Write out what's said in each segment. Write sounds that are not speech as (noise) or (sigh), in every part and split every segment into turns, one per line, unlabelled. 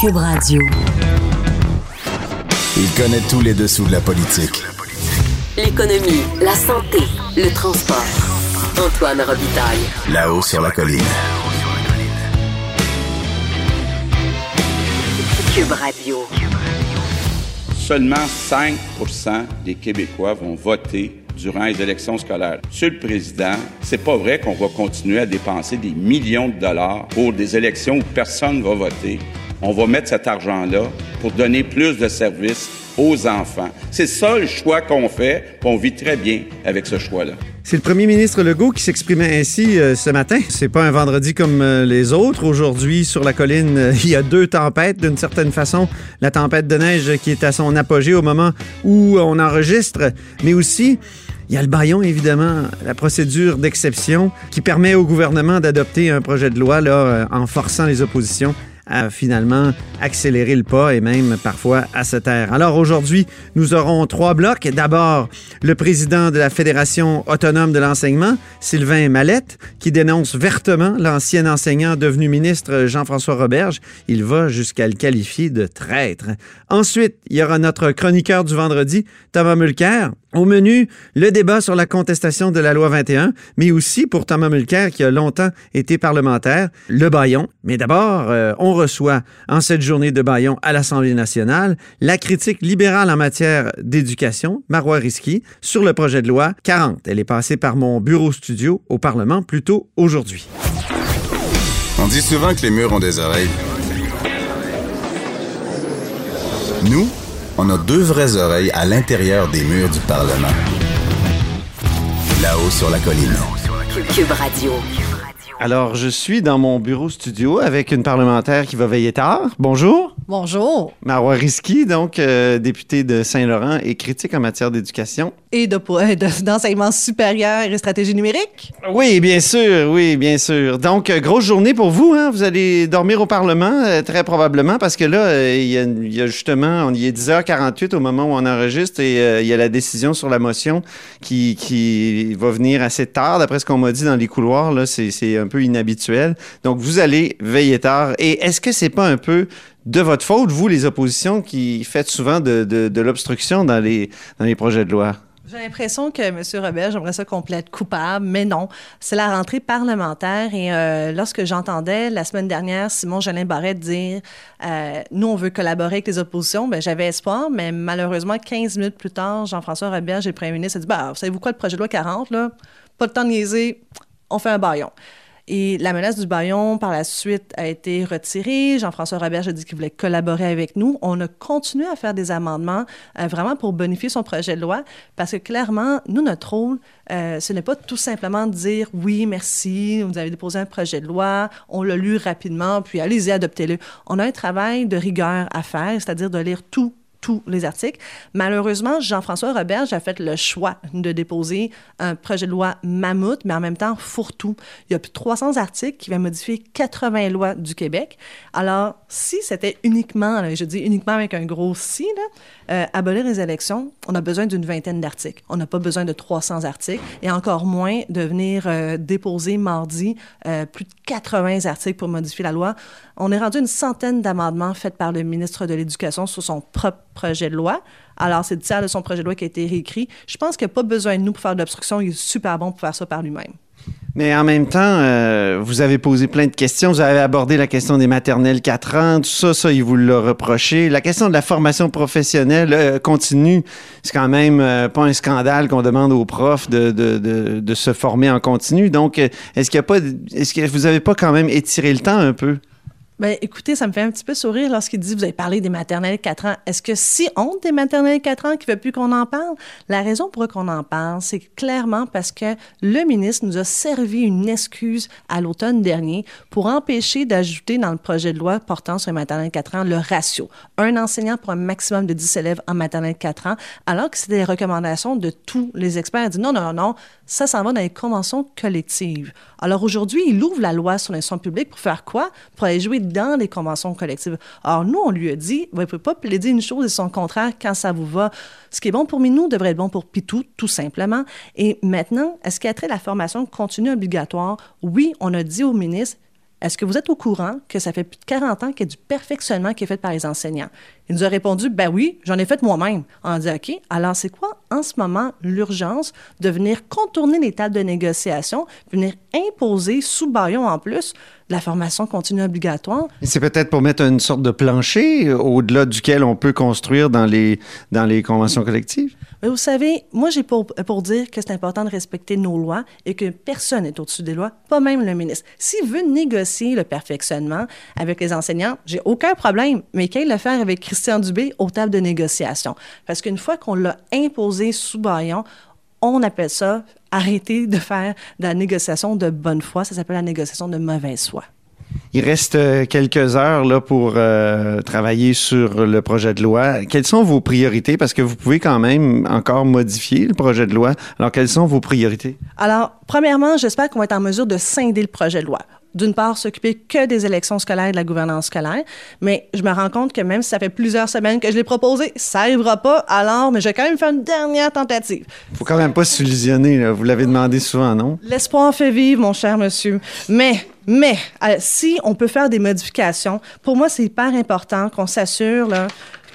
Cube Radio.
Il connaît tous les dessous de la politique.
L'économie, la santé, le transport. Antoine Robitaille.
Là-haut sur la colline.
Cube Radio.
Seulement 5% des Québécois vont voter durant les élections scolaires. Monsieur le Président, c'est pas vrai qu'on va continuer à dépenser des millions de dollars pour des élections où personne ne va voter. On va mettre cet argent-là pour donner plus de services aux enfants. C'est ça le choix qu'on fait, puis on vit très bien avec ce choix-là.
C'est le premier ministre Legault qui s'exprimait ainsi euh, ce matin. C'est pas un vendredi comme euh, les autres. Aujourd'hui, sur la colline, euh, (laughs) il y a deux tempêtes d'une certaine façon. La tempête de neige qui est à son apogée au moment où on enregistre, mais aussi il y a le baillon, évidemment, la procédure d'exception qui permet au gouvernement d'adopter un projet de loi là, en forçant les oppositions à finalement accélérer le pas et même parfois à se taire. Alors aujourd'hui, nous aurons trois blocs. D'abord, le président de la Fédération autonome de l'enseignement, Sylvain Mallette, qui dénonce vertement l'ancien enseignant devenu ministre Jean-François Roberge. Il va jusqu'à le qualifier de traître. Ensuite, il y aura notre chroniqueur du vendredi, Thomas Mulcair. Au menu, le débat sur la contestation de la loi 21, mais aussi pour Thomas Mulcair, qui a longtemps été parlementaire, le baillon. Mais d'abord, euh, on reçoit en cette journée de baillon à l'Assemblée nationale la critique libérale en matière d'éducation, Marois Risky, sur le projet de loi 40. Elle est passée par mon bureau studio au Parlement plus tôt aujourd'hui.
On dit souvent que les murs ont des oreilles. Nous, on a deux vraies oreilles à l'intérieur des murs du Parlement. Là-haut sur la colline.
Cube Radio.
Alors, je suis dans mon bureau studio avec une parlementaire qui va veiller tard. Bonjour.
Bonjour.
Marois Risky, donc euh, députée de Saint-Laurent et critique en matière d'éducation.
Et de, de- d'enseignement supérieur et stratégie numérique.
Oui, bien sûr, oui, bien sûr. Donc, euh, grosse journée pour vous, hein? Vous allez dormir au Parlement, euh, très probablement, parce que là, euh, il y, a- il y a justement, on y est 10h48 au moment où on enregistre et euh, il y a la décision sur la motion qui, qui va venir assez tard, d'après ce qu'on m'a dit dans les couloirs, là, c'est, c'est un peu inhabituel. Donc, vous allez veiller tard. Et est-ce que c'est pas un peu de votre faute, vous, les oppositions, qui faites souvent de, de- l'obstruction dans les, dans les projets de loi?
J'ai l'impression que M. Robert, j'aimerais ça qu'on plaide coupable, mais non. C'est la rentrée parlementaire et euh, lorsque j'entendais la semaine dernière Simon Jolin Barrette dire euh, Nous, on veut collaborer avec les oppositions, ben, j'avais espoir, mais malheureusement, 15 minutes plus tard, Jean-François Robert, j'ai le premier ministre, a dit bah, Vous savez-vous quoi, le projet de loi 40, là, pas le temps de niaiser, on fait un baillon. Et la menace du baillon, par la suite, a été retirée. Jean-François Robert a dit qu'il voulait collaborer avec nous. On a continué à faire des amendements euh, vraiment pour bonifier son projet de loi parce que clairement, nous, notre rôle, euh, ce n'est pas tout simplement de dire oui, merci, vous avez déposé un projet de loi, on l'a lu rapidement, puis allez-y, adoptez-le. On a un travail de rigueur à faire, c'est-à-dire de lire tout tous les articles. Malheureusement, Jean-François Robert a fait le choix de déposer un projet de loi mammouth, mais en même temps fourre-tout. Il y a plus de 300 articles qui vont modifier 80 lois du Québec. Alors, si c'était uniquement, je dis uniquement avec un gros si, euh, abolir les élections, on a besoin d'une vingtaine d'articles. On n'a pas besoin de 300 articles et encore moins de venir euh, déposer mardi euh, plus de 80 articles pour modifier la loi. On est rendu une centaine d'amendements faits par le ministre de l'Éducation sur son propre projet de loi. Alors, c'est le tiers de son projet de loi qui a été réécrit. Je pense qu'il n'y a pas besoin de nous pour faire de l'obstruction. Il est super bon pour faire ça par lui-même.
Mais en même temps, euh, vous avez posé plein de questions. Vous avez abordé la question des maternelles 4 ans, tout ça, ça, il vous l'a reproché. La question de la formation professionnelle euh, continue, c'est quand même euh, pas un scandale qu'on demande aux profs de, se former en continu. Donc, euh, est-ce qu'il y a pas, est-ce que vous avez pas quand même étiré le temps un peu?
Ben, écoutez, ça me fait un petit peu sourire lorsqu'il dit vous avez parlé des maternelles 4 ans. Est-ce que si honte des maternelles 4 ans qui ne veut plus qu'on en parle? La raison pour laquelle on en parle, c'est clairement parce que le ministre nous a servi une excuse à l'automne dernier pour empêcher d'ajouter dans le projet de loi portant sur les maternelles 4 ans le ratio. Un enseignant pour un maximum de 10 élèves en maternelle 4 ans, alors que c'était les recommandations de tous les experts. Il dit non, non, non, ça s'en va dans les conventions collectives. Alors aujourd'hui, il ouvre la loi sur l'instruction publique pour faire quoi? Pour dans les conventions collectives. Alors nous, on lui a dit, vous ne pouvez pas plaider une chose et son contraire quand ça vous va. Ce qui est bon pour Minou devrait être bon pour Pitou, tout simplement. Et maintenant, est-ce qu'il y a trait la formation continue obligatoire? Oui, on a dit au ministre, est-ce que vous êtes au courant que ça fait plus de 40 ans qu'il y a du perfectionnement qui est fait par les enseignants? Il nous a répondu, ben oui, j'en ai fait moi-même. On a dit, OK, alors c'est quoi en ce moment l'urgence de venir contourner les tables de négociation, venir imposer sous baillon en plus la formation continue obligatoire?
C'est peut-être pour mettre une sorte de plancher euh, au-delà duquel on peut construire dans les, dans les conventions collectives?
Mais vous savez, moi, j'ai pour, pour dire que c'est important de respecter nos lois et que personne n'est au-dessus des lois, pas même le ministre. S'il veut négocier le perfectionnement avec les enseignants, j'ai aucun problème, mais qu'il le faire avec Christian Dubé aux tables de négociation. Parce qu'une fois qu'on l'a imposé sous baillon, on appelle ça arrêter de faire de la négociation de bonne foi. Ça s'appelle la négociation de mauvaise foi.
Il reste euh, quelques heures là, pour euh, travailler sur le projet de loi. Quelles sont vos priorités? Parce que vous pouvez quand même encore modifier le projet de loi. Alors, quelles sont vos priorités?
Alors, premièrement, j'espère qu'on va être en mesure de scinder le projet de loi d'une part, s'occuper que des élections scolaires et de la gouvernance scolaire. Mais je me rends compte que même si ça fait plusieurs semaines que je l'ai proposé, ça n'arrivera pas. Alors, mais je vais quand même faire une dernière tentative.
Faut quand même pas s'illusionner. Vous l'avez demandé souvent, non?
L'espoir fait vivre, mon cher monsieur. Mais mais euh, si on peut faire des modifications, pour moi, c'est hyper important qu'on s'assure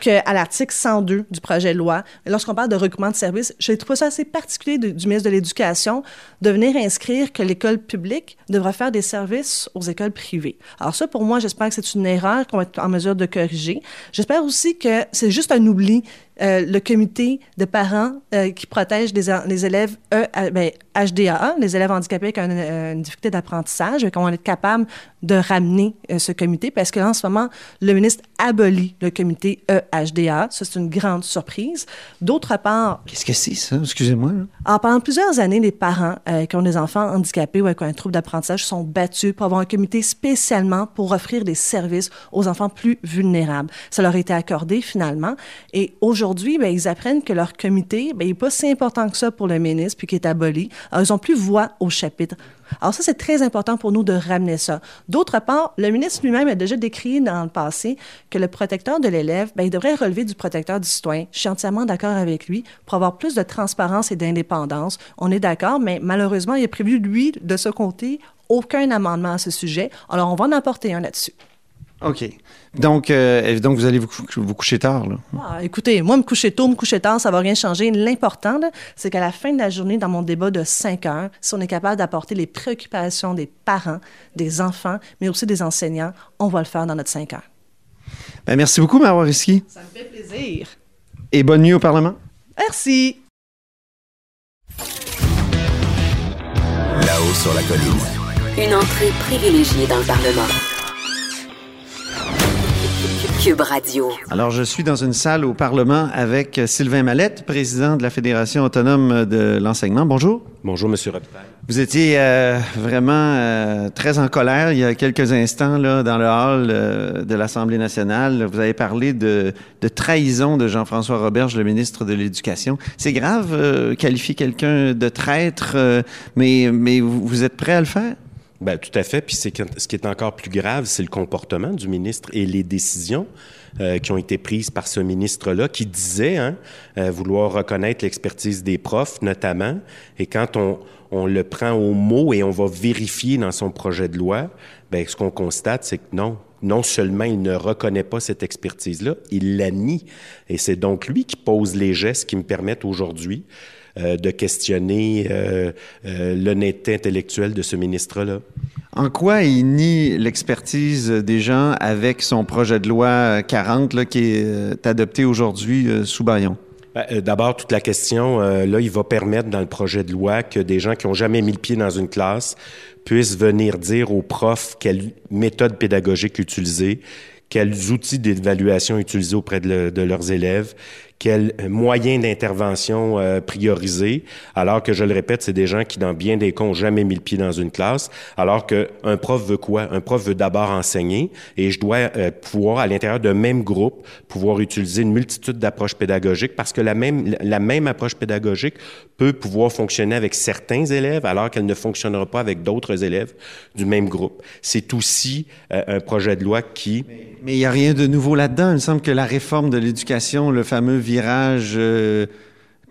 qu'à l'article 102 du projet de loi, lorsqu'on parle de recoupement de services, je trouve ça assez particulier du ministre de l'Éducation de venir inscrire que l'école publique devra faire des services aux écoles privées. Alors ça, pour moi, j'espère que c'est une erreur qu'on va être en mesure de corriger. J'espère aussi que c'est juste un oubli euh, le comité de parents euh, qui protège les, les élèves e, ben, HDAA, les élèves handicapés avec euh, une, difficulté d'apprentissage, qu'on va être capable de ramener ce comité parce que en ce moment, le ministre abolit le comité EHDA. Ça, c'est une grande surprise. D'autre part...
Qu'est-ce que c'est, ça? Excusez-moi.
En pendant plusieurs années, les parents qui ont des enfants handicapés ou avec un trouble d'apprentissage sont battus pour avoir un comité spécialement pour offrir des services aux enfants plus vulnérables. Ça leur a été accordé finalement. Et aujourd'hui, aujourd'hui, ben, ils apprennent que leur comité ben, n'est pas si important que ça pour le ministre, puis qu'il est aboli. Alors, ils n'ont plus voix au chapitre. Alors ça, c'est très important pour nous de ramener ça. D'autre part, le ministre lui-même a déjà décrit dans le passé que le protecteur de l'élève, ben, devrait relever du protecteur du citoyen. Je suis entièrement d'accord avec lui pour avoir plus de transparence et d'indépendance. On est d'accord, mais malheureusement, il a prévu, lui, de ce côté, aucun amendement à ce sujet. Alors, on va en apporter un là-dessus.
OK. Donc, euh, donc vous allez vous, vous coucher tard, là?
Ah, écoutez, moi, me coucher tôt, me coucher tard, ça va rien changer. L'important, c'est qu'à la fin de la journée, dans mon débat de 5 heures, si on est capable d'apporter les préoccupations des parents, des enfants, mais aussi des enseignants, on va le faire dans notre 5 heures.
Ben, merci beaucoup, Marois Risky.
Ça me fait plaisir.
Et bonne nuit au Parlement.
Merci.
Là-haut sur la colline. Une entrée privilégiée dans le Parlement. Radio.
Alors, je suis dans une salle au Parlement avec Sylvain Mallette, président de la Fédération autonome de l'enseignement. Bonjour.
Bonjour, Monsieur Robitaille.
Vous étiez euh, vraiment euh, très en colère il y a quelques instants là, dans le hall euh, de l'Assemblée nationale. Vous avez parlé de, de trahison de Jean-François Roberge, le ministre de l'Éducation. C'est grave qualifier quelqu'un de traître, mais, mais vous êtes prêt à le faire?
Ben, tout à fait. Puis c'est ce qui est encore plus grave, c'est le comportement du ministre et les décisions euh, qui ont été prises par ce ministre-là, qui disait hein, euh, vouloir reconnaître l'expertise des profs, notamment. Et quand on, on, le prend au mot et on va vérifier dans son projet de loi, ben, ce qu'on constate, c'est que non, non seulement il ne reconnaît pas cette expertise-là, il la nie. Et c'est donc lui qui pose les gestes qui me permettent aujourd'hui euh, de questionner euh, euh, l'honnêteté intellectuelle de ce ministre-là.
En quoi il nie l'expertise des gens avec son projet de loi 40 là, qui est adopté aujourd'hui sous Bayon?
Ben, d'abord, toute la question, là, il va permettre dans le projet de loi que des gens qui ont jamais mis le pied dans une classe puissent venir dire aux profs quelle méthode pédagogique utiliser, quels outils d'évaluation utiliser auprès de, leurs élèves, quels moyens d'intervention euh, prioriser, alors que, je le répète, c'est des gens qui, dans bien des cas, n'ont jamais mis le pied dans une classe, alors qu'un prof veut quoi? Un prof veut d'abord enseigner et je dois euh, pouvoir, à l'intérieur d'un même groupe, pouvoir utiliser une multitude d'approches pédagogiques parce que la même, la même approche pédagogique peut pouvoir fonctionner avec certains élèves alors qu'elle ne fonctionnera pas avec d'autres élèves du même groupe. C'est aussi euh, un projet de loi qui...
Mais il n'y a rien de nouveau là-dedans. Il me semble que la réforme de l'éducation, le fameux virage euh,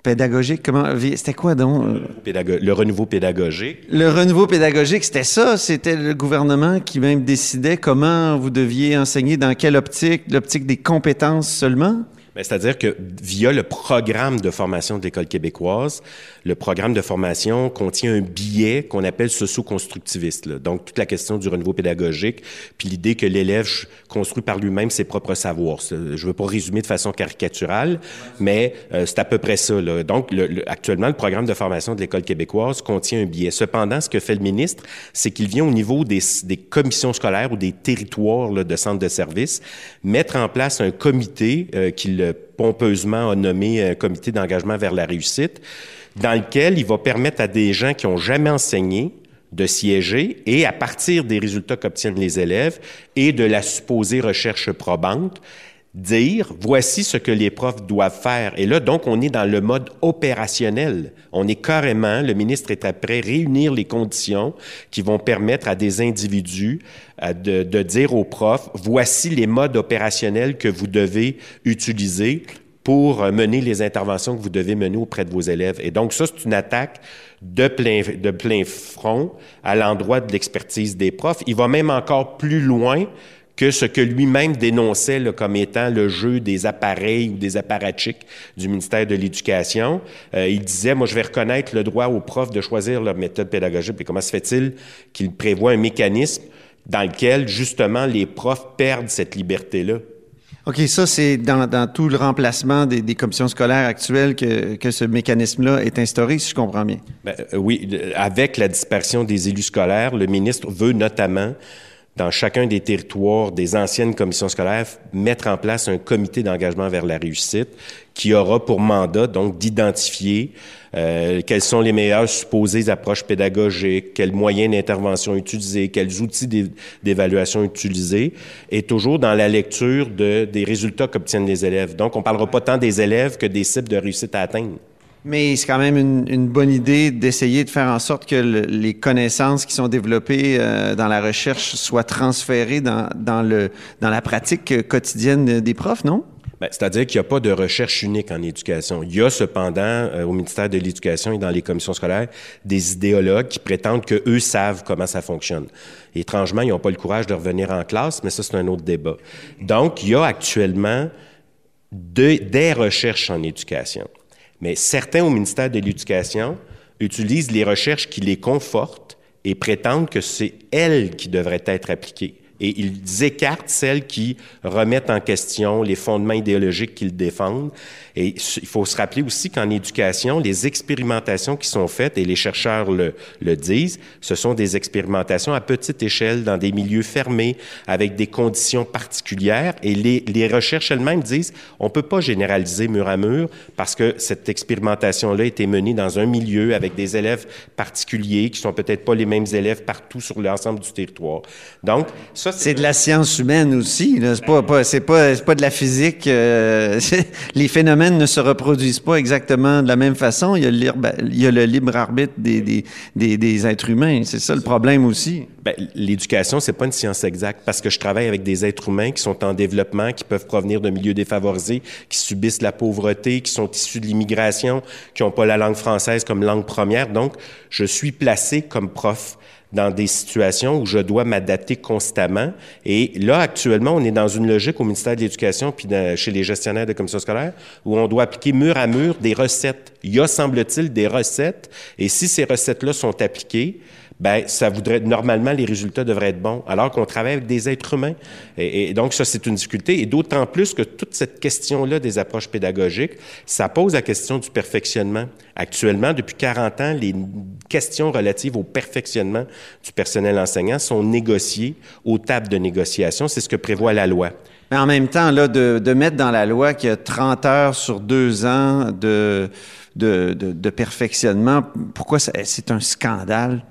pédagogique, comment c'était quoi donc?
Le renouveau pédagogique.
Le renouveau pédagogique, c'était ça. C'était le gouvernement qui même décidait comment vous deviez enseigner, dans quelle optique, l'optique des compétences seulement?
Ben, c'est-à-dire que via le programme de formation de l'École québécoise, le programme de formation contient un billet qu'on appelle socio-constructiviste. Donc, toute la question du renouveau pédagogique, puis l'idée que l'élève construit par lui-même ses propres savoirs. Je ne veux pas résumer de façon caricaturale, mais euh, c'est à peu près ça. Là. Donc, le, actuellement, le programme de formation de l'École québécoise contient un billet. Cependant, ce que fait le ministre, c'est qu'il vient au niveau des, des, commissions scolaires ou des territoires là, de centres de services mettre en place un comité euh, qu'il pompeusement a nommé un comité d'engagement vers la réussite, dans lequel il va permettre à des gens qui ont jamais enseigné de siéger et à partir des résultats qu'obtiennent les élèves et de la supposée recherche probante, dire voici ce que les profs doivent faire. Et là, donc, on est dans le mode opérationnel. On est carrément, le ministre est après réunir les conditions qui vont permettre à des individus euh, de, de dire aux profs voici les modes opérationnels que vous devez utiliser pour mener les interventions que vous devez mener auprès de vos élèves. Et donc, ça, c'est une attaque de plein, de plein front à l'endroit de l'expertise des profs. Il va même encore plus loin que ce que lui-même dénonçait comme étant le jeu des appareils ou des apparatchiks du ministère de l'Éducation. Euh, il disait, moi, je vais reconnaître le droit aux profs de choisir leur méthode pédagogique. Et comment se fait-il qu'il prévoit un mécanisme dans lequel, justement, les profs perdent cette liberté-là?
OK, ça, c'est dans, dans, tout le remplacement des, des commissions scolaires actuelles que, que ce mécanisme-là est instauré, si je comprends bien.
Ben, euh, oui, avec la dispersion des élus scolaires, le ministre veut notamment dans chacun des territoires des anciennes commissions scolaires, mettre en place un comité d'engagement vers la réussite qui aura pour mandat donc d'identifier euh, quelles sont les meilleures supposées approches pédagogiques, quels moyens d'intervention utiliser, quels outils d'évaluation utiliser, et toujours dans la lecture de, des résultats qu'obtiennent les élèves. Donc, on parlera pas tant des élèves que des cibles de réussite à atteindre.
Mais c'est quand même une, bonne idée d'essayer de faire en sorte que les connaissances qui sont développées euh, dans la recherche soient transférées dans, dans, le, dans la pratique quotidienne des profs, non?
Ben, c'est-à-dire qu'il n'y a pas de recherche unique en éducation. Il y a cependant, euh, au ministère de l'Éducation et dans les commissions scolaires, des idéologues qui prétendent qu'eux savent comment ça fonctionne. Étrangement, ils n'ont pas le courage de revenir en classe, mais ça, c'est un autre débat. Donc, il y a actuellement des recherches en éducation. Mais certains au ministère de l'Éducation utilisent les recherches qui les confortent et prétendent que c'est elles qui devraient être appliquées et ils écartent celles qui remettent en question les fondements idéologiques qu'ils défendent. Et il faut se rappeler aussi qu'en éducation, les expérimentations qui sont faites, et les chercheurs le, le, disent, ce sont des expérimentations à petite échelle dans des milieux fermés avec des conditions particulières. Et les, les recherches elles-mêmes disent, on peut pas généraliser mur à mur parce que cette expérimentation-là a été menée dans un milieu avec des élèves particuliers qui sont peut-être pas les mêmes élèves partout sur l'ensemble du territoire. Donc,
c'est de la science humaine aussi. C'est pas, pas c'est pas, pas de la physique. Euh, (laughs) les phénomènes ne se reproduisent pas exactement de la même façon. Il y a le libre, il y a le libre arbitre des, des, des, des êtres humains. C'est ça le problème aussi.
Ben, l'éducation, c'est pas une science exacte parce que je travaille avec des êtres humains qui sont en développement, qui peuvent provenir de milieux défavorisés, qui subissent la pauvreté, qui sont issus de l'immigration, qui n'ont pas la langue française comme langue première. Donc, je suis placé comme prof dans des situations où je dois m'adapter constamment. Et là, actuellement, on est dans une logique au ministère de l'Éducation puis chez les gestionnaires de commissions scolaires où on doit appliquer mur à mur des recettes. Il y a, semble-t-il, des recettes. Et si ces recettes-là sont appliquées, ben ça voudrait normalement les résultats devraient être bons, alors qu'on travaille avec des êtres humains. Et, donc ça c'est une difficulté, et d'autant plus que toute cette question-là des approches pédagogiques, ça pose la question du perfectionnement. Actuellement, depuis 40 ans, les questions relatives au perfectionnement du personnel enseignant sont négociées aux tables de négociation. C'est ce que prévoit la loi.
Mais en même temps, là, de, mettre dans la loi qu'il y a 30 heures sur deux ans de, de perfectionnement, pourquoi c'est un scandale?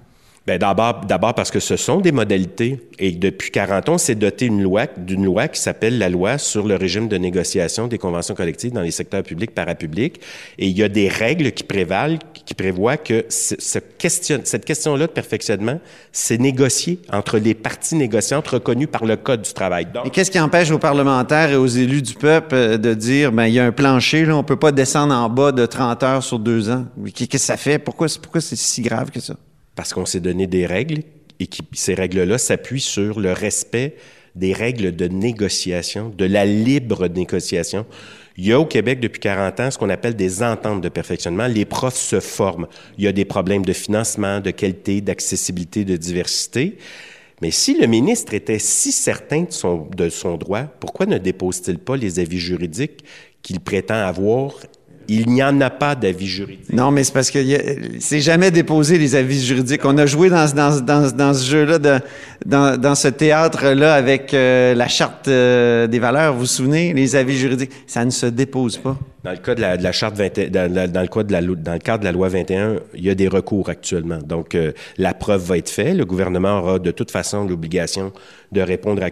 Ben d'abord, d'abord parce que ce sont des modalités et depuis 40 ans, c'est doté une loi, d'une loi qui s'appelle la loi sur le régime de négociation des conventions collectives dans les secteurs publics, parapublics. Et il y a des règles qui prévalent, qui prévoient que ce question, cette question-là de perfectionnement, c'est négocié entre les parties négociantes reconnues par le Code du travail.
Donc, et qu'est-ce qui empêche aux parlementaires et aux élus du peuple euh, de dire, ben il y a un plancher, là, on peut pas descendre en bas de 30 heures sur deux ans? Qu'est-ce que ça fait? Pourquoi, pourquoi c'est si grave que ça?
Parce qu'on s'est donné des règles et qui, ces règles-là s'appuient sur le respect des règles de négociation, de la libre négociation. Il y a au Québec depuis 40 ans ce qu'on appelle des ententes de perfectionnement. Les profs se forment. Il y a des problèmes de financement, de qualité, d'accessibilité, de diversité. Mais si le ministre était si certain de son, de son droit, pourquoi ne dépose-t-il pas les avis juridiques qu'il prétend avoir il n'y en a pas d'avis juridique.
Non, mais c'est parce que c'est jamais déposé les avis juridiques. On a joué dans, ce jeu-là, dans ce théâtre-là avec euh, la charte euh, des valeurs. Vous vous souvenez, les avis juridiques, ça ne se dépose pas.
Dans le cas de la, de la charte 20, dans, dans, le cas de la, dans le cadre de la loi 21, il y a des recours actuellement. Donc, euh, la preuve va être faite. Le gouvernement aura de toute façon l'obligation de répondre à,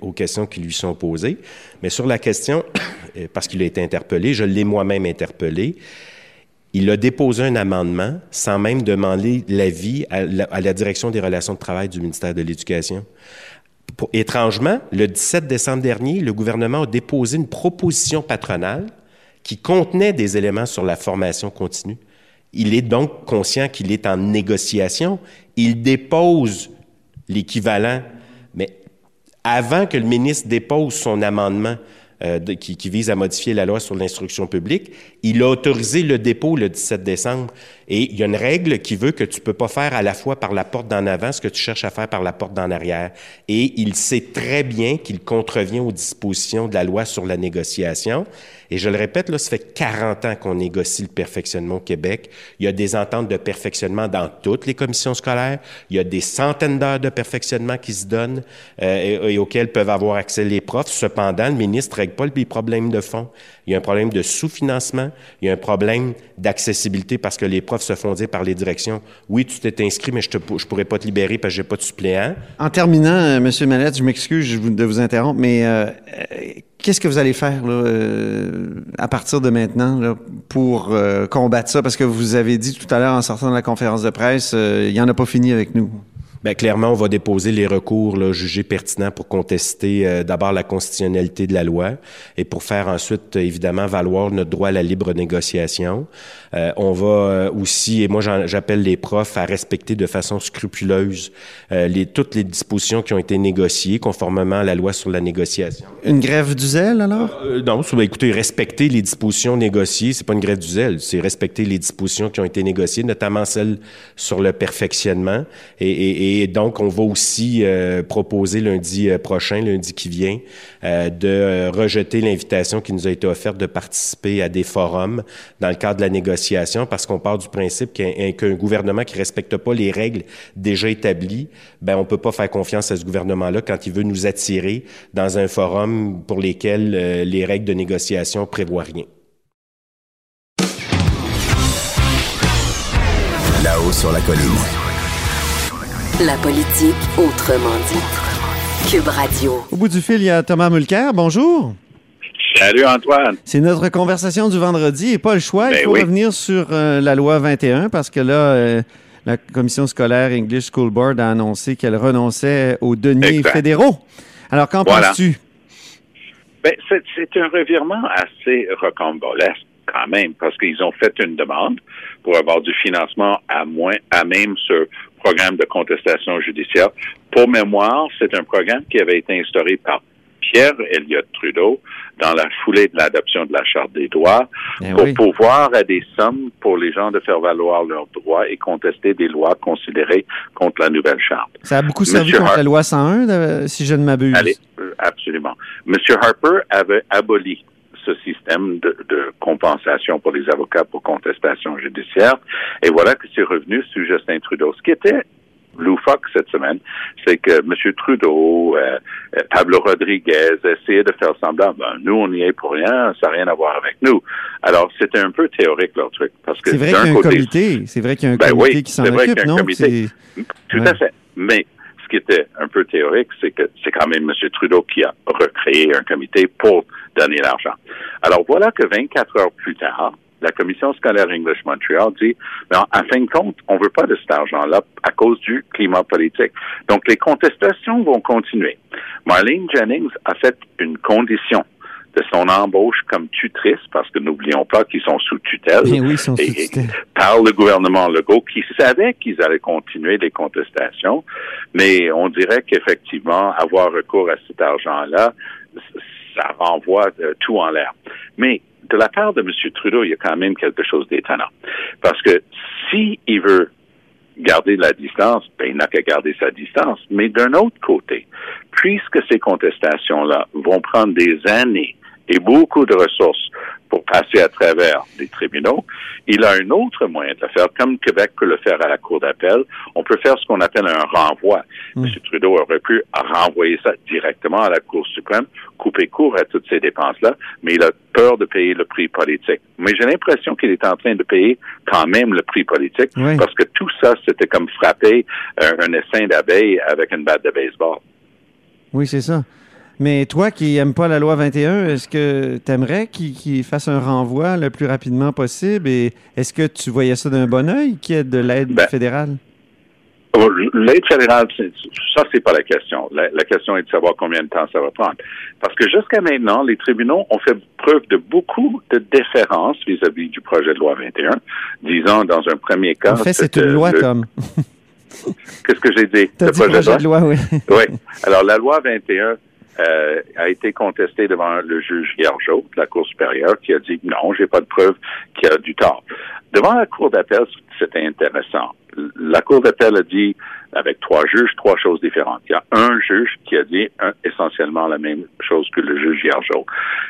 aux questions qui lui sont posées. Mais sur la question, (coughs) parce qu'il a été interpellé, je l'ai moi-même interpellé. Il a déposé un amendement sans même demander l'avis à, à la direction des relations de travail du ministère de l'Éducation. Étrangement, le 17 décembre dernier, le gouvernement a déposé une proposition patronale qui contenait des éléments sur la formation continue. Il est donc conscient qu'il est en négociation. Il dépose l'équivalent, mais avant que le ministre dépose son amendement euh, qui, qui, vise à modifier la loi sur l'instruction publique, il a autorisé le dépôt le 17 décembre. Et il y a une règle qui veut que tu peux pas faire à la fois par la porte d'en avant ce que tu cherches à faire par la porte d'en arrière. Et il sait très bien qu'il contrevient aux dispositions de la loi sur la négociation. Et je le répète, là, ça fait 40 ans qu'on négocie le perfectionnement au Québec. Il y a des ententes de perfectionnement dans toutes les commissions scolaires. Il y a des centaines d'heures de perfectionnement qui se donnent euh, et, auxquelles peuvent avoir accès les profs. Cependant, le ministre ne règle pas les problèmes de fond. Il y a un problème de sous-financement. Il y a un problème d'accessibilité parce que les profs se font dire par les directions, oui, tu t'es inscrit, mais je ne je pourrais pas te libérer parce que j'ai pas de suppléant.
En terminant, euh, M. Mallette, je m'excuse de vous interrompre, mais euh, Qu'est-ce que vous allez faire là, euh, à partir de maintenant là, pour euh, combattre ça? Parce que vous avez dit tout à l'heure en sortant de la conférence de presse, euh, il n'y en a pas fini avec nous.
Bien, clairement, on va déposer les recours là, jugés pertinents pour contester euh, d'abord la constitutionnalité de la loi et pour faire ensuite, évidemment, valoir notre droit à la libre négociation. Euh, on va euh, aussi, et moi j'appelle les profs à respecter de façon scrupuleuse les, toutes les dispositions qui ont été négociées conformément à la loi sur la négociation.
Une grève du zèle, alors?
non, écoutez, respecter les dispositions négociées, c'est pas une grève du zèle, c'est respecter les dispositions qui ont été négociées, notamment celles sur le perfectionnement et, et, et donc, on va aussi euh, proposer lundi euh, prochain, lundi qui vient, euh, de rejeter l'invitation qui nous a été offerte de participer à des forums dans le cadre de la négociation, parce qu'on part du principe qu'un gouvernement qui respecte pas les règles déjà établies, ben on peut pas faire confiance à ce gouvernement-là quand il veut nous attirer dans un forum pour lesquels les règles de négociation prévoient rien.
Là-haut sur la colline.
La politique autrement dit. Cube Radio.
Au bout du fil, il y a Thomas Mulcair. Bonjour.
Salut Antoine.
C'est notre conversation du vendredi et pas le choix. il ben faut revenir sur euh, la loi 21 parce que là, euh, la commission scolaire English School Board a annoncé qu'elle renonçait aux deniers fédéraux. Alors, qu'en penses-tu?
Ben, c'est un revirement assez rocambolesque quand même parce qu'ils ont fait une demande pour avoir du financement à moins à même ce programme de contestation judiciaire. Pour mémoire, c'est un programme qui avait été instauré par Pierre Elliott Trudeau dans la foulée de l'adoption de la Charte des droits eh pour pouvoir à des sommes pour les gens de faire valoir leurs droits et contester des lois considérées contre la nouvelle Charte.
Ça a beaucoup servi contre la loi 101, si je ne m'abuse.
Allez, euh, absolument. M. Harper avait aboli ce système de, de, compensation pour les avocats pour contestation judiciaire. Et voilà que c'est revenu sous Justin Trudeau. Ce qui était loufoque cette semaine, c'est que M. Trudeau, euh, euh, Pablo Rodriguez essayaient de faire semblant, ben, nous, on n'y est pour rien, ça n'a rien à voir avec nous. Alors, c'était un peu théorique, leur truc. Parce que
c'est vrai qu'il y a un comité, c'est vrai qu'il y a un
ben
comité
oui,
qui s'en
c'est vrai
occupe,
qu'il y a un
non?
comité. Tout
Ouais.
à fait. Mais ce qui était un peu théorique, c'est que c'est quand même M. Trudeau qui a recréé un comité pour donner l'argent. Alors voilà que 24 heures plus tard, la commission scolaire English Montreal dit, mais en, en fin de compte, on veut pas de cet argent-là à cause du climat politique. Donc les contestations vont continuer. Marlene Jennings a fait une condition de son embauche comme tutrice, parce que n'oublions pas qu'ils sont sous tutelle
Eh oui, sont sous tutelle.
par le gouvernement Legault qui savait qu'ils allaient continuer les contestations, mais on dirait qu'effectivement, avoir recours à cet argent-là, ça renvoie euh, tout en l'air. Mais de la part de M. Trudeau, il y a quand même quelque chose d'étonnant. Parce que si il veut garder la distance, ben, il n'a qu'à garder sa distance. Mais d'un autre côté, puisque ces contestations-là vont prendre des années et beaucoup de ressources pour passer à travers des tribunaux, il a un autre moyen de le faire, comme Québec peut le faire à la Cour d'appel. On peut faire ce qu'on appelle un renvoi. M. Trudeau aurait pu renvoyer ça directement à la Cour suprême, couper court à toutes ces dépenses-là, mais il a peur de payer le prix politique. Mais j'ai l'impression qu'il est en train de payer quand même le prix politique,
Oui.
parce que tout ça, c'était comme frapper euh, un essaim d'abeilles avec une batte de baseball.
Oui, c'est ça. Mais toi qui n'aimes pas la loi 21, est-ce que tu aimerais qu'il fasse un renvoi le plus rapidement possible? Et est-ce que tu voyais ça d'un bon oeil, qu'il y ait de l'aide
Ben,
fédérale?
Oh, L'aide fédérale, ça, c'est pas la question. La, la question est de savoir combien de temps ça va prendre. Parce que jusqu'à maintenant, les tribunaux ont fait preuve de beaucoup de déférence vis-à-vis du projet de loi 21, disant dans un premier cas...
En fait, c'est une loi,
le-
Tom.
Qu'est-ce que j'ai dit? Le
dit projet de loi, oui.
oui. Alors, la loi 21 euh, a été contestée devant le juge Gargeau de la Cour supérieure qui a dit non, j'ai pas de preuve qu'il y a du tort. Devant la Cour d'appel, c'était intéressant. La Cour d'appel a dit, avec trois juges, trois choses différentes. Il y a un juge qui a dit un- essentiellement la même chose que le juge Gargeau.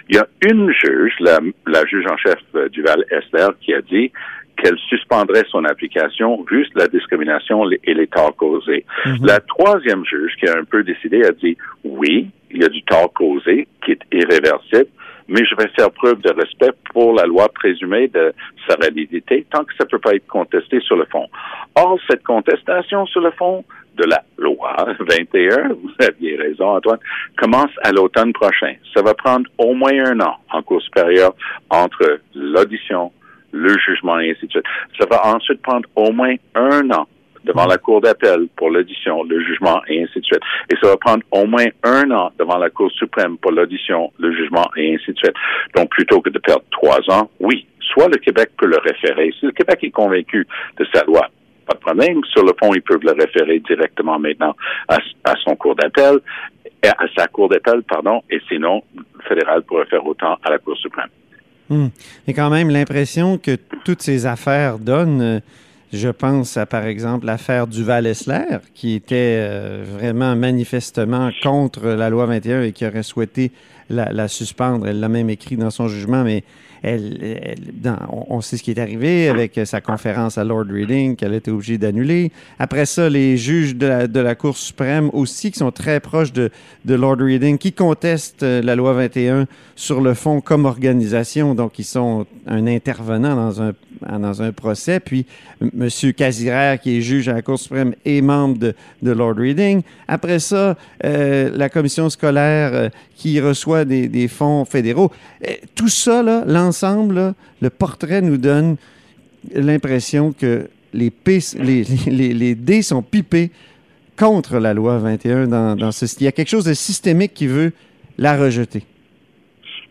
Il y a une juge, la, la juge en chef euh, du Val Esther, qui a dit qu'elle suspendrait son application vu la discrimination et les torts causés. La troisième juge qui a un peu décidé a dit oui, il y a du tort causé qui est irréversible, mais je vais faire preuve de respect pour la loi présumée de sa validité tant que ça ne peut pas être contesté sur le fond. Or, cette contestation sur le fond de la loi 21, (laughs) vous aviez raison Antoine, commence à l'automne prochain. Ça va prendre au moins un an en cours supérieur entre l'audition, le jugement et ainsi de suite. Ça va ensuite prendre au moins un an devant la Cour d'appel pour l'audition, le jugement et ainsi de suite. Et ça va prendre au moins un an devant la Cour suprême pour l'audition, le jugement et ainsi de suite. Donc, plutôt que de perdre trois ans, oui, soit le Québec peut le référer. Si le Québec est convaincu de sa loi, pas de problème. Sur le fond, ils peuvent le référer directement maintenant à, à son cours d'appel, à sa cour d'appel, pardon, et sinon, le fédéral pourrait faire autant à la Cour suprême.
Hum. Et quand même, l'impression que toutes ces affaires donnent, euh, je pense à, par exemple, l'affaire Duval-Essler, qui était euh, vraiment manifestement contre la loi 21 et qui aurait souhaité la, suspendre. Elle l'a même écrit dans son jugement, mais on, sait ce qui est arrivé avec sa conférence à Lord Reading qu'elle été obligée d'annuler. Après ça, les juges de la, de la Cour suprême aussi, qui sont très proches de, de Lord Reading, qui contestent euh, la loi 21 sur le fond comme organisation, donc ils sont un intervenant dans un, dans un procès. Puis M. Casiraire, qui est juge à la Cour suprême, est membre de, Lord Reading. Après ça, euh, la commission scolaire euh, qui reçoit des, fonds fédéraux. Euh, tout ça, l'ensemble, le portrait nous donne l'impression que les, dés sont pipés contre la loi 21 dans, dans ce Il y a quelque chose de systémique qui veut la rejeter.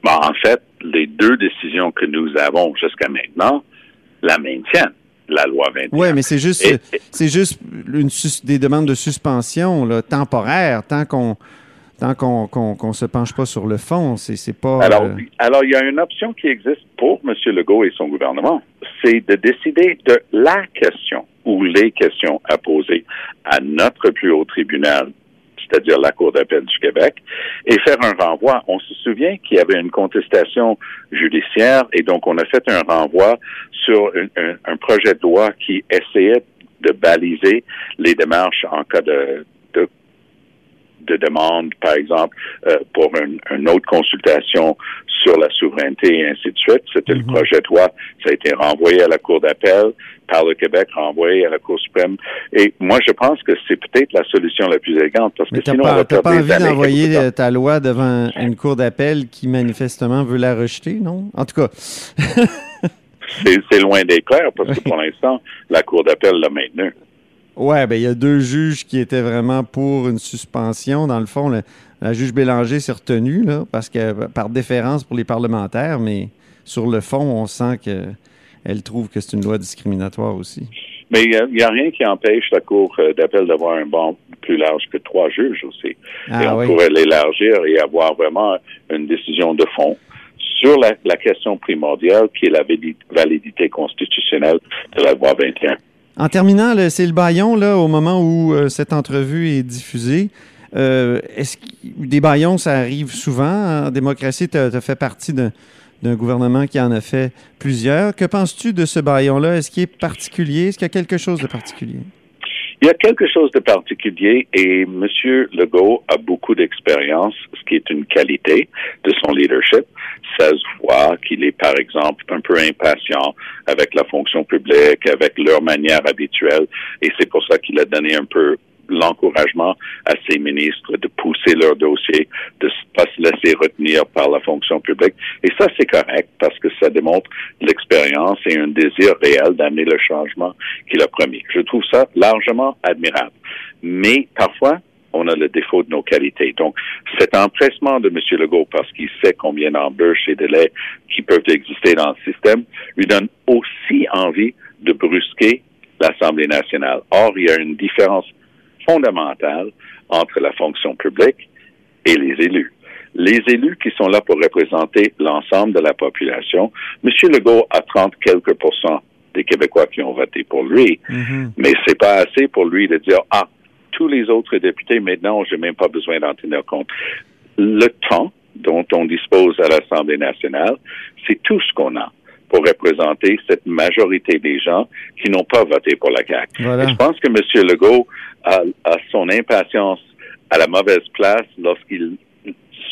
Bon, en fait, les deux décisions que nous avons jusqu'à maintenant la maintiennent, la loi 21.
Oui, mais c'est juste, c'est juste une des demandes de suspension là, temporaires, tant qu'on tant qu'on qu'on qu'on se penche pas sur le fond. C'est c'est pas.
Alors,
euh,
alors, il y a une option qui existe pour M. Legault et son gouvernement, c'est de décider de la question ou les questions à poser à notre plus haut tribunal, c'est-à-dire la Cour d'appel du Québec, et faire un renvoi. On se souvient qu'il y avait une contestation judiciaire et donc on a fait un renvoi sur un, projet de loi qui essayait de baliser les démarches en cas de, de de demande, par exemple, euh, pour une, une, autre consultation sur la souveraineté et ainsi de suite. C'était le
Mhm.
projet de loi. Ça a été renvoyé à la Cour d'appel, par le Québec, renvoyé à la Cour suprême. Et moi, je pense que c'est peut-être la solution la plus élégante parce
Mais
que sinon, on
pas,
va perdre
pas envie d'envoyer euh, ta loi devant une cour d'appel qui manifestement veut la rejeter, non? En tout cas,
C'est c'est loin d'être clair parce que (laughs) pour l'instant, la Cour d'appel l'a maintenu.
Ouais, ben il y a deux juges qui étaient vraiment pour une suspension. Dans le fond, le- la juge Bélanger s'est retenue, là, parce que par déférence pour les parlementaires, mais sur le fond, on sent qu'elle trouve que c'est une loi discriminatoire aussi.
Mais il n'y a, rien qui empêche la Cour euh, d'appel d'avoir un banc plus large que trois juges aussi. et
Ah
on
oui.
pourrait l'élargir et avoir vraiment une décision de fond sur la, la question primordiale qui est la vali- validité constitutionnelle de la loi 21.
En terminant, c'est le baillon, là, au moment où euh, cette entrevue est diffusée. Euh, des baillons, ça arrive souvent en démocratie? Tu as, fait partie d'un, d'un gouvernement qui en a fait plusieurs. Que penses-tu de ce baillon-là? Est-ce qu'il est particulier? Est-ce qu'il y a quelque chose de particulier?
Il y a quelque chose de particulier et M. Legault a beaucoup d'expérience, ce qui est une qualité de son leadership. Ça se voit qu'il est, par exemple, un peu impatient avec la fonction publique, avec leur manière habituelle, et c'est pour ça qu'il a donné un peu l'encouragement à ses ministres de pousser leur dossier, de ne pas se laisser retenir par la fonction publique. Et ça, c'est correct parce que ça démontre l'expérience et un désir réel d'amener le changement qu'il a promis. Je trouve ça largement admirable. Mais parfois, on a le défaut de nos qualités. Donc, cet empressement de M. Legault, parce qu'il sait combien d'embûches et délais qui peuvent exister dans le système, lui donne aussi envie de brusquer l'Assemblée nationale. Or, il y a une différence fondamentale entre la fonction publique et les élus. Les élus qui sont là pour représenter l'ensemble de la population, M. Legault a 30 quelques pourcents des Québécois qui ont voté pour lui, mais c'est pas assez pour lui de dire ah tous les autres députés maintenant j'ai même pas besoin d'en tenir compte. Le temps dont on dispose à l'Assemblée nationale, c'est tout ce qu'on a pour représenter cette majorité des gens qui n'ont pas voté pour la CAQ.
Voilà.
Et je pense que M. Legault a, a son impatience à la mauvaise place lorsqu'il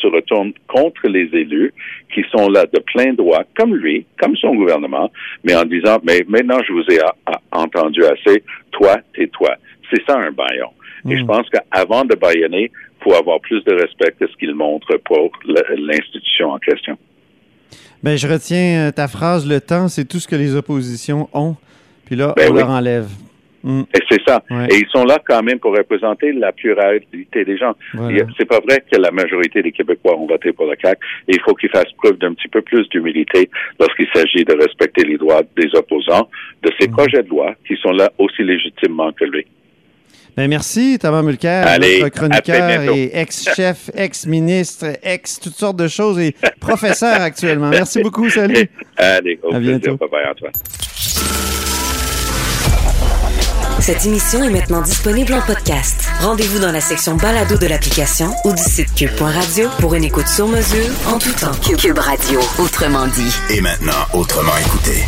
se retourne contre les élus qui sont là de plein droit, comme lui, comme son gouvernement, mais en disant, mais maintenant je vous ai a- a- entendu assez, toi, tais-toi. C'est ça un baillon. Et je pense qu'avant de baïonner, il faut avoir plus de respect que ce qu'il montre pour le- l'institution en question.
Ben, je retiens euh, ta phrase, le temps, c'est tout ce que les oppositions ont. Puis là,
Ben
on
oui.
leur enlève. Mm.
Et c'est ça.
Ouais.
Et ils sont là quand même pour représenter la pluralité des gens.
Voilà.
C'est pas vrai que la majorité des Québécois ont voté pour la CAQ. Et il faut qu'ils fassent preuve d'un petit peu plus d'humilité lorsqu'il s'agit de respecter les droits des opposants de ces
Mhm.
projets de loi qui sont là aussi légitimement que lui.
Ben, merci, Thomas Mulcair,
Allez,
notre chroniqueur et ex-chef, (laughs) ex-ministre, ex toutes sortes de choses et professeur actuellement. Merci beaucoup, salut.
Allez, au
À
plaisir.
bientôt.
Bye bye, Antoine.
Cette émission est maintenant disponible en podcast. Rendez-vous dans la section balado de l'application ou du site cube.radio pour une écoute sur mesure en tout temps. Cube Radio, autrement dit.
Et maintenant, autrement écouté.